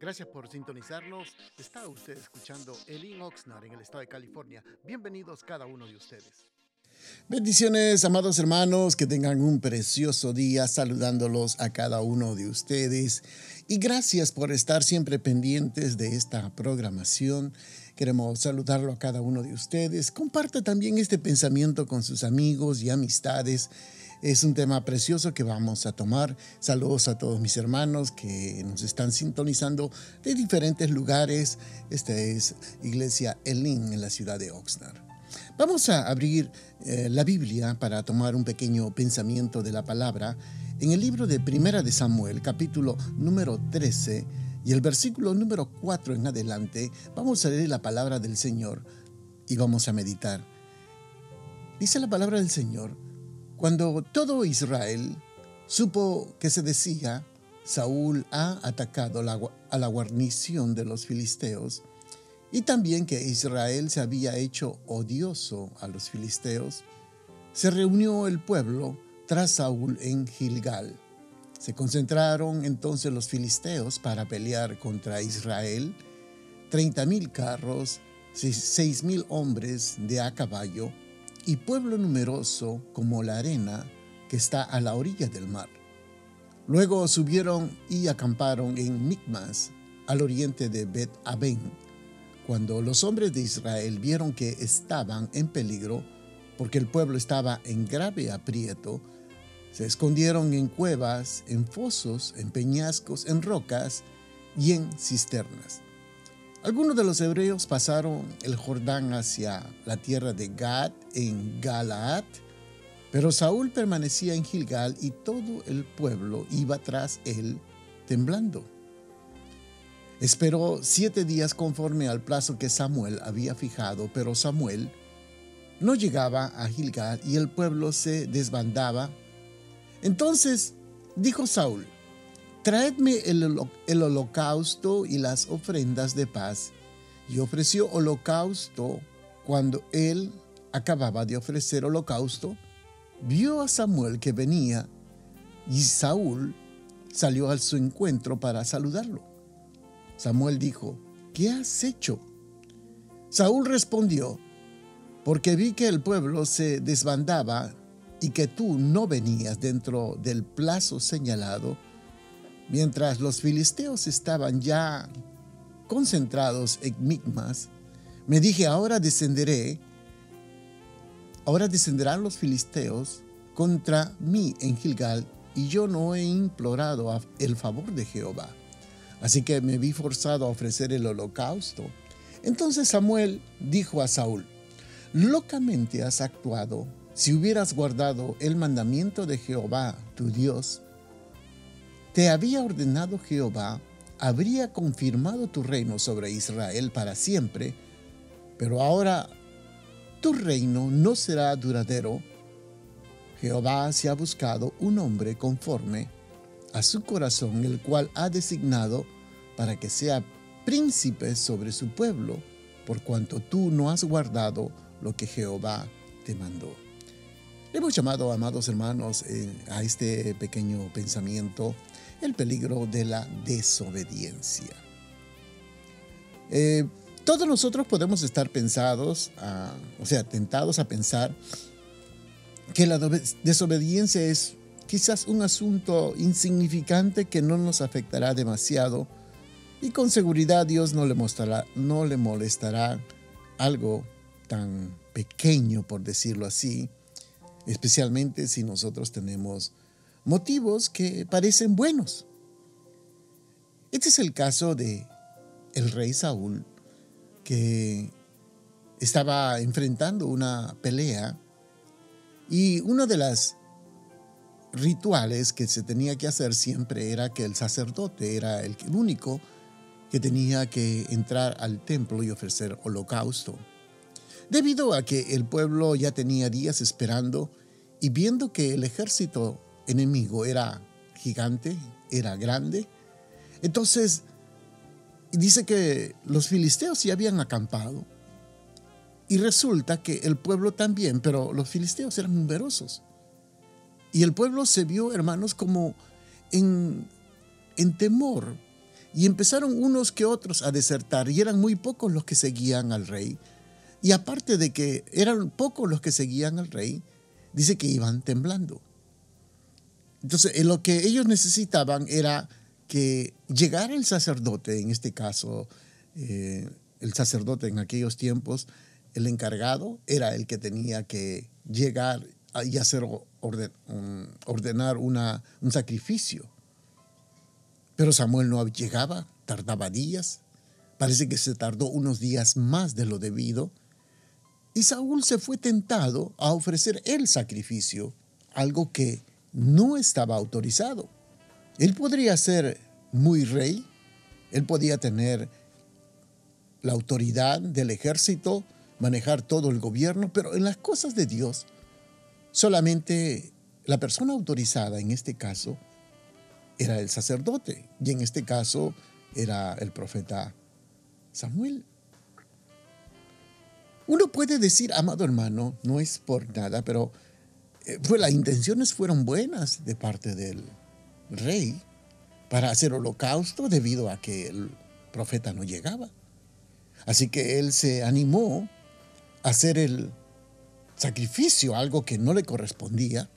Gracias por sintonizarnos. Está usted escuchando Elin Oxnard en el estado de California. Bienvenidos cada uno de ustedes. Bendiciones, amados hermanos, que tengan un precioso día saludándolos a cada uno de ustedes. Y gracias por estar siempre pendientes de esta programación. Queremos saludarlo a cada uno de ustedes. Comparta también este pensamiento con sus amigos y amistades. Es un tema precioso que vamos a tomar. Saludos a todos mis hermanos que nos están sintonizando de diferentes lugares. Esta es Iglesia Elín en la ciudad de Oxnard. Vamos a abrir eh, la Biblia para tomar un pequeño pensamiento de la palabra en el libro de Primera de Samuel, capítulo número 13 y el versículo número 4 en adelante. Vamos a leer la palabra del Señor y vamos a meditar. Dice la palabra del Señor, cuando todo Israel supo que se decía, Saúl ha atacado a la guarnición de los filisteos, y también que Israel se había hecho odioso a los filisteos, se reunió el pueblo tras Saúl en Gilgal. Se concentraron entonces los filisteos para pelear contra Israel, treinta mil carros, seis mil hombres de a caballo y pueblo numeroso como la arena que está a la orilla del mar. Luego subieron y acamparon en Micmas, al oriente de Bet Aben cuando los hombres de Israel vieron que estaban en peligro, porque el pueblo estaba en grave aprieto, se escondieron en cuevas, en fosos, en peñascos, en rocas y en cisternas. Algunos de los hebreos pasaron el Jordán hacia la tierra de Gad en Galaad, pero Saúl permanecía en Gilgal y todo el pueblo iba tras él temblando. Esperó siete días conforme al plazo que Samuel había fijado, pero Samuel no llegaba a Gilgal y el pueblo se desbandaba. Entonces dijo Saúl, traedme el, holocausto y las ofrendas de paz. Y ofreció holocausto cuando él acababa de ofrecer holocausto, vio a Samuel que venía y Saúl salió a su encuentro para saludarlo. Samuel dijo, ¿qué has hecho? Saúl respondió, porque vi que el pueblo se desbandaba y que tú no venías dentro del plazo señalado, mientras los filisteos estaban ya concentrados en Micmas, me dije, ahora descenderé, ahora descenderán los filisteos contra mí en Gilgal, y yo no he implorado el favor de Jehová. Así que me vi forzado a ofrecer el holocausto. Entonces Samuel dijo a Saúl, locamente has actuado. Si hubieras guardado el mandamiento de Jehová, tu Dios, te había ordenado Jehová, habría confirmado tu reino sobre Israel para siempre, pero ahora tu reino no será duradero. Jehová se ha buscado un hombre conforme a su corazón, el cual ha designado para que sea príncipe sobre su pueblo, por cuanto tú no has guardado lo que Jehová te mandó. hemos llamado, amados hermanos, eh, a este pequeño pensamiento el peligro de la desobediencia. Eh, todos nosotros podemos estar pensados, o sea, tentados a pensar que la desobediencia es quizás un asunto insignificante que no nos afectará demasiado y con seguridad Dios no le, mostrará, no le molestará algo tan pequeño, por decirlo así, especialmente si nosotros tenemos motivos que parecen buenos. Este es el caso de el rey Saúl que estaba enfrentando una pelea y una de las rituales que se tenía que hacer siempre era que el sacerdote era el único que tenía que entrar al templo y ofrecer holocausto. Debido a que el pueblo ya tenía días esperando y viendo que el ejército enemigo era gigante, era grande, entonces dice que los filisteos ya habían acampado y resulta que el pueblo también, pero los filisteos eran numerosos. Y el pueblo se vio, hermanos, como en, en temor. y empezaron unos que otros a desertar y eran muy pocos los que seguían al rey. Y aparte de que eran pocos los que seguían al rey, dice que iban temblando. Entonces, lo que ellos necesitaban era que llegara el sacerdote, en este caso, eh, el sacerdote en aquellos tiempos, el encargado era el que tenía que llegar y hacer ordenar una, un sacrificio. Pero Samuel no llegaba, tardaba días. Parece que se tardó unos días más de lo debido. Y Saúl se fue tentado a ofrecer el sacrificio, algo que no estaba autorizado. Él podría ser muy rey, él podía tener la autoridad del ejército, manejar todo el gobierno, pero en las cosas de Dios, solamente la persona autorizada en este caso era el sacerdote y en este caso era el profeta Samuel. Uno puede decir, amado hermano, no es por nada, pero eh, las intenciones fueron buenas de parte del rey para hacer holocausto debido a que el profeta no llegaba. Así que él se animó a hacer el sacrificio, algo que no le correspondía,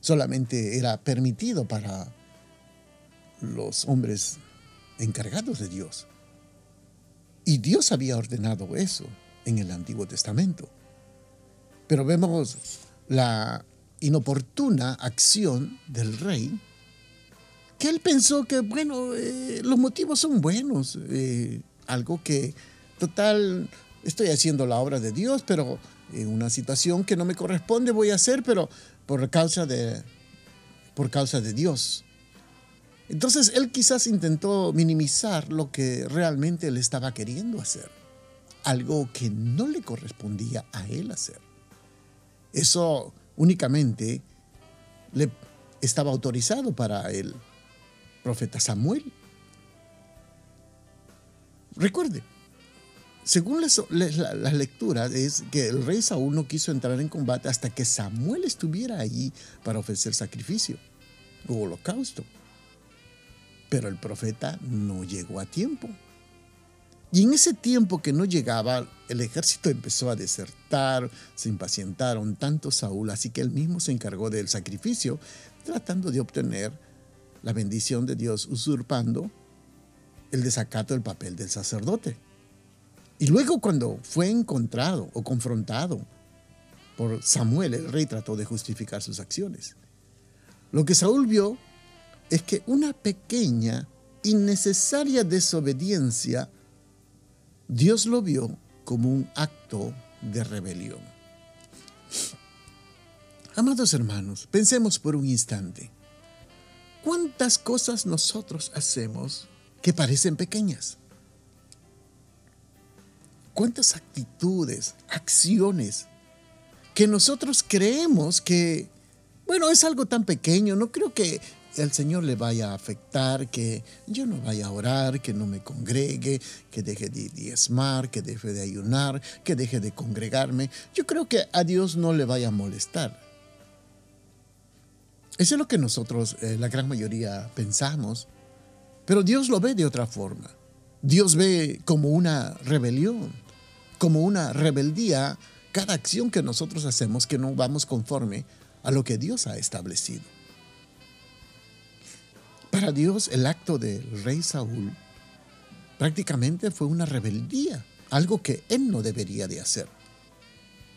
solamente era permitido para los hombres encargados de Dios. Y Dios había ordenado eso en el Antiguo Testamento. Pero vemos la inoportuna acción del rey, que él pensó que, bueno, eh, los motivos son buenos, eh, algo que, total, estoy haciendo la obra de Dios, pero en una situación que no me corresponde voy a hacer, pero por causa de, por causa de Dios. Entonces él quizás intentó minimizar lo que realmente él estaba queriendo hacer, algo que no le correspondía a él hacer. Eso únicamente le estaba autorizado para el profeta Samuel. Recuerde, según las, lecturas, es que el rey Saúl no quiso entrar en combate hasta que Samuel estuviera allí para ofrecer sacrificio o holocausto. Pero el profeta no llegó a tiempo. Y en ese tiempo que no llegaba, el ejército empezó a desertar, se impacientaron tanto Saúl, así que él mismo se encargó del sacrificio, tratando de obtener la bendición de Dios, usurpando el desacato del papel del sacerdote. Y luego cuando fue encontrado o confrontado por Samuel, el rey trató de justificar sus acciones. Lo que Saúl vio es que una pequeña, innecesaria desobediencia Dios lo vio como un acto de rebelión. Amados hermanos, pensemos por un instante. ¿Cuántas cosas nosotros hacemos que parecen pequeñas? ¿Cuántas actitudes, acciones que nosotros creemos que, bueno, es algo tan pequeño, no creo que el Señor le vaya a afectar, que yo no vaya a orar, que no me congregue, que deje de diezmar, que deje de ayunar, que deje de congregarme. Yo creo que a Dios no le vaya a molestar. Eso es lo que nosotros, eh, la gran mayoría, pensamos. Pero Dios lo ve de otra forma. Dios ve como una rebelión, como una rebeldía cada acción que nosotros hacemos que no vamos conforme a lo que Dios ha establecido. Para Dios el acto del rey Saúl prácticamente fue una rebeldía, algo que él no debería de hacer.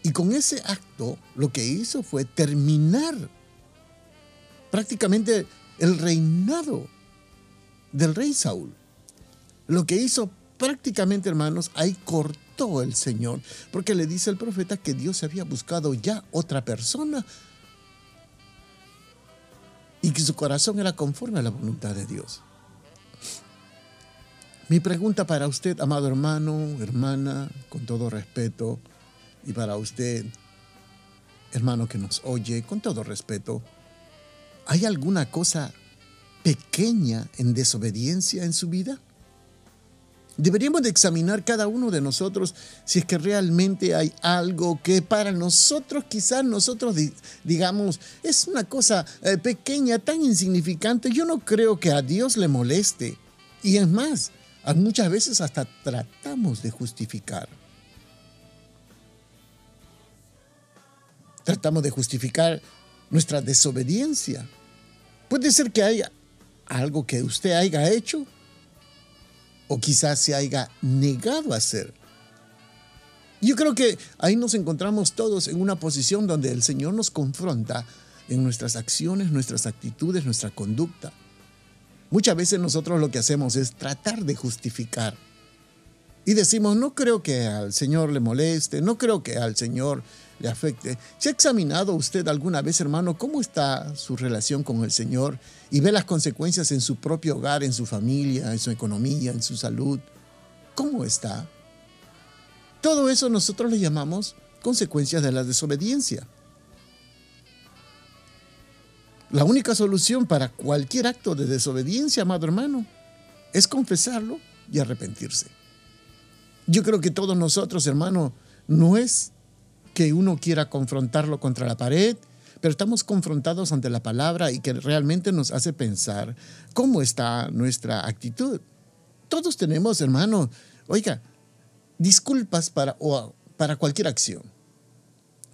Y con ese acto lo que hizo fue terminar prácticamente el reinado del rey Saúl. Lo que hizo prácticamente, hermanos, ahí cortó el Señor, porque le dice el profeta que Dios había buscado ya otra persona y que su corazón era conforme a la voluntad de Dios. Mi pregunta para usted, amado hermano, hermana, con todo respeto, y para usted, hermano que nos oye, con todo respeto, ¿hay alguna cosa pequeña en desobediencia en su vida? Deberíamos de examinar cada uno de nosotros si es que realmente hay algo que para nosotros, quizás nosotros digamos, es una cosa eh, pequeña, tan insignificante. Yo no creo que a Dios le moleste Y es más, muchas veces hasta tratamos de justificar. Tratamos de justificar nuestra desobediencia. Puede ser que haya algo que usted haya hecho o quizás se haya negado a hacer. Yo creo que ahí nos encontramos todos en una posición donde el Señor nos confronta en nuestras acciones, nuestras actitudes, nuestra conducta. Muchas veces nosotros lo que hacemos es tratar de justificar. Y decimos, no creo que al Señor le moleste, no creo que al Señor le afecte. ¿Se ha examinado usted alguna vez, hermano, cómo está su relación con el Señor y ve las consecuencias en su propio hogar, en su familia, en su economía, en su salud? ¿Cómo está? Todo eso nosotros le llamamos consecuencias de la desobediencia. La única solución para cualquier acto de desobediencia, amado hermano, es confesarlo y arrepentirse. Yo creo que todos nosotros, hermano, no es que uno quiera confrontarlo contra la pared, pero estamos confrontados ante la palabra y que realmente nos hace pensar cómo está nuestra actitud. Todos tenemos, hermano, oiga, disculpas para, para cualquier acción.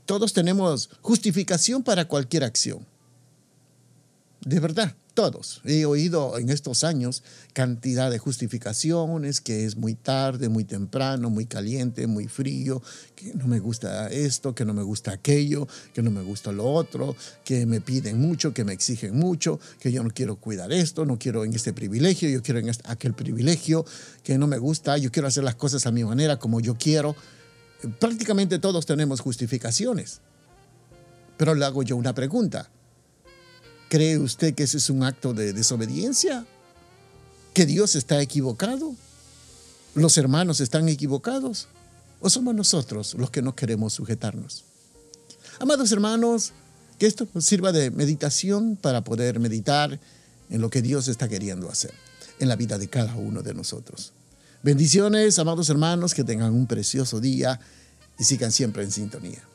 Todos tenemos justificación para cualquier acción. De verdad, todos. He oído en estos años cantidad de justificaciones, que es muy tarde, muy temprano, muy caliente, muy frío, que no me gusta esto, que no me gusta aquello, que no me gusta lo otro, que me piden mucho, que me exigen mucho, que yo no quiero cuidar esto, no quiero en este privilegio, yo quiero en aquel privilegio, que no me gusta, yo quiero hacer las cosas a mi manera, como yo quiero. Prácticamente todos tenemos justificaciones. Pero le hago yo una pregunta. ¿Cree usted que ese es un acto de desobediencia? ¿Que Dios está equivocado? ¿Los hermanos están equivocados? ¿O somos nosotros los que no queremos sujetarnos? Amados hermanos, que esto sirva de meditación para poder meditar en lo que Dios está queriendo hacer en la vida de cada uno de nosotros. Bendiciones, amados hermanos, que tengan un precioso día y sigan siempre en sintonía.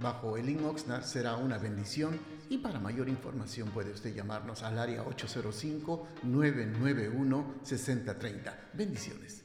bajo el Oxnard será una bendición y para mayor información puede usted llamarnos al área 805-991-6030. Bendiciones.